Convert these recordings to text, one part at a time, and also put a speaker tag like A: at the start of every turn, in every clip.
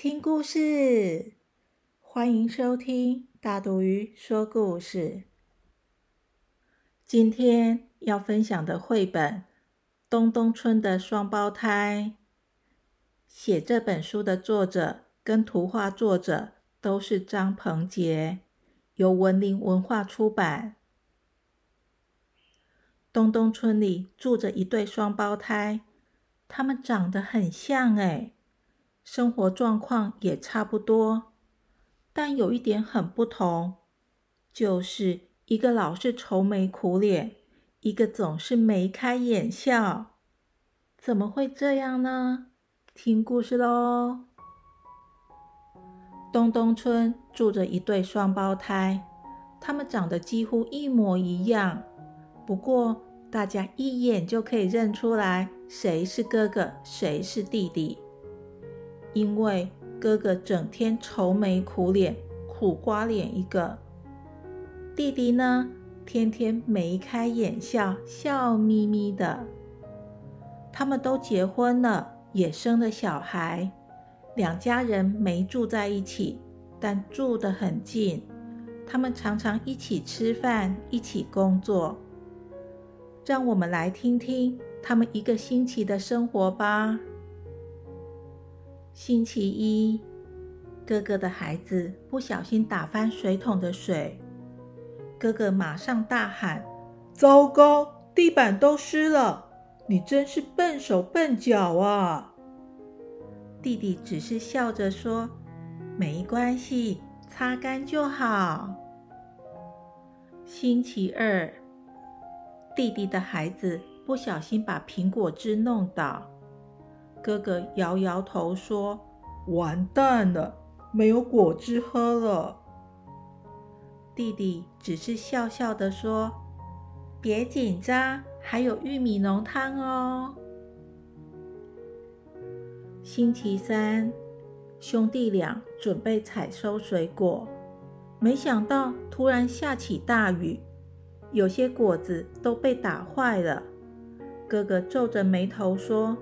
A: 听故事！欢迎收听大肚鱼说故事。今天要分享的绘本《东东村的双胞胎》，写这本书的作者跟图画作者都是张鹏杰，由文林文化出版。东东村里住着一对双胞胎，他们长得很像哎。生活状况也差不多，但有一点很不同，就是一个老是愁眉苦脸，一个总是眉开眼笑。怎么会这样呢？听故事喽！东东村住着一对双胞胎，他们长得几乎一模一样，不过大家一眼就可以认出来谁是哥哥，谁是弟弟。因为哥哥整天愁眉苦脸、苦瓜脸一个，弟弟呢，天天眉开眼笑、笑眯眯的。他们都结婚了，也生了小孩，两家人没住在一起，但住得很近。他们常常一起吃饭，一起工作。让我们来听听他们一个星期的生活吧。星期一，哥哥的孩子不小心打翻水桶的水，哥哥马上大喊：“糟糕，地板都湿了！你真是笨手笨脚啊！”弟弟只是笑着说：“没关系，擦干就好。”星期二，弟弟的孩子不小心把苹果汁弄倒。哥哥摇摇头说：“完蛋了，没有果汁喝了。”弟弟只是笑笑的说：“别紧张，还有玉米浓汤哦。”星期三，兄弟俩准备采收水果，没想到突然下起大雨，有些果子都被打坏了。哥哥皱着眉头说。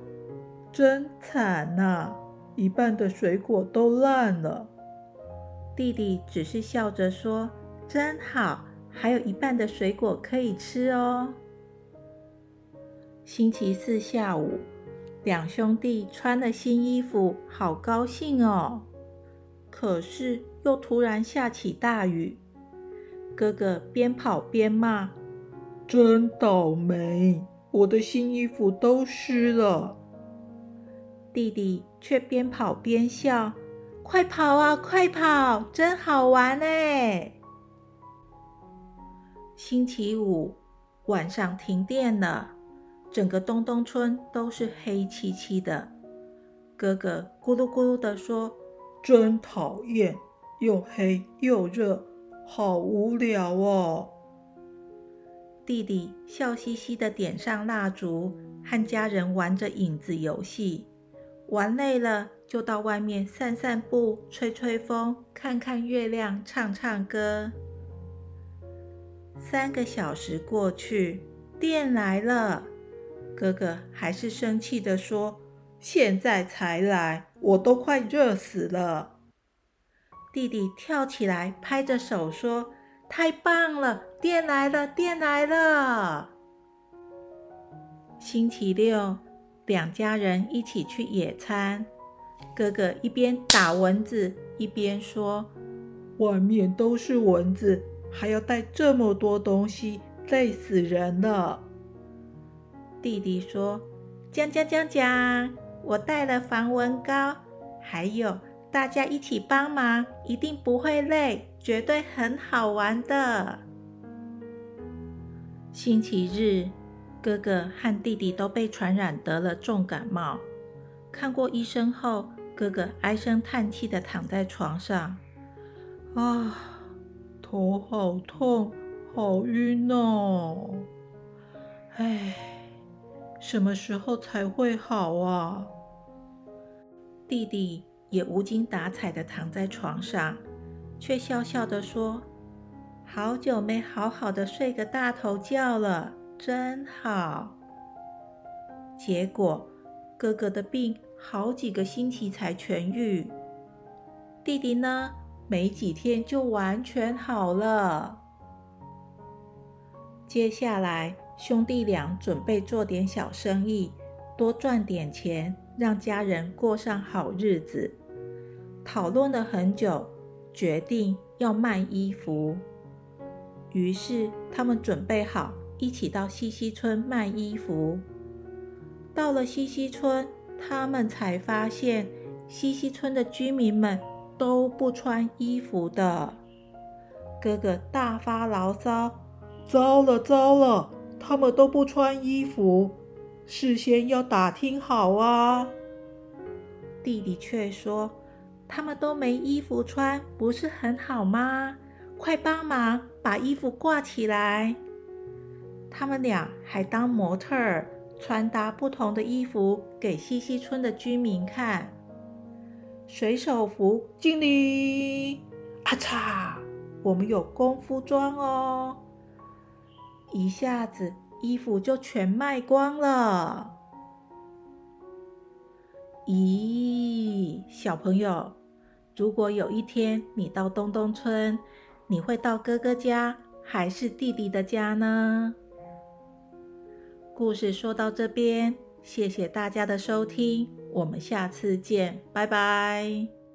A: 真惨呐！一半的水果都烂了。弟弟只是笑着说：“真好，还有一半的水果可以吃哦。”星期四下午，两兄弟穿了新衣服，好高兴哦。可是又突然下起大雨，哥哥边跑边骂：“真倒霉，我的新衣服都湿了。”弟弟却边跑边笑：“快跑啊，快跑，真好玩哎！”星期五晚上停电了，整个东东村都是黑漆漆的。哥哥咕噜咕噜的说：“真讨厌，又黑又热，好无聊哦。”弟弟笑嘻嘻的点上蜡烛，和家人玩着影子游戏。玩累了，就到外面散散步、吹吹风、看看月亮、唱唱歌。三个小时过去，电来了，哥哥还是生气的说：“现在才来，我都快热死了。”弟弟跳起来，拍着手说：“太棒了，电来了，电来了！”星期六。两家人一起去野餐，哥哥一边打蚊子一边说：“外面都是蚊子，还要带这么多东西，累死人了。”弟弟说：“讲讲讲讲，我带了防蚊膏，还有大家一起帮忙，一定不会累，绝对很好玩的。”星期日。哥哥和弟弟都被传染得了重感冒，看过医生后，哥哥唉声叹气的躺在床上，啊，头好痛，好晕哦！哎，什么时候才会好啊？弟弟也无精打采的躺在床上，却笑笑的说：“好久没好好的睡个大头觉了，真好。”结果哥哥的病好几个星期才痊愈，弟弟呢，没几天就完全好了。接下来，兄弟俩准备做点小生意，多赚点钱。让家人过上好日子，讨论了很久，决定要卖衣服。于是他们准备好一起到西溪村卖衣服。到了西溪村，他们才发现西溪村的居民们都不穿衣服的。哥哥大发牢骚：“糟了糟了，他们都不穿衣服！”事先要打听好啊！弟弟却说：“他们都没衣服穿，不是很好吗？快帮忙把衣服挂起来！”他们俩还当模特儿，穿搭不同的衣服给西溪村的居民看。水手服，敬礼！啊嚓，我们有功夫装哦！一下子。衣服就全卖光了。咦，小朋友，如果有一天你到东东村，你会到哥哥家还是弟弟的家呢？故事说到这边，谢谢大家的收听，我们下次见，拜拜。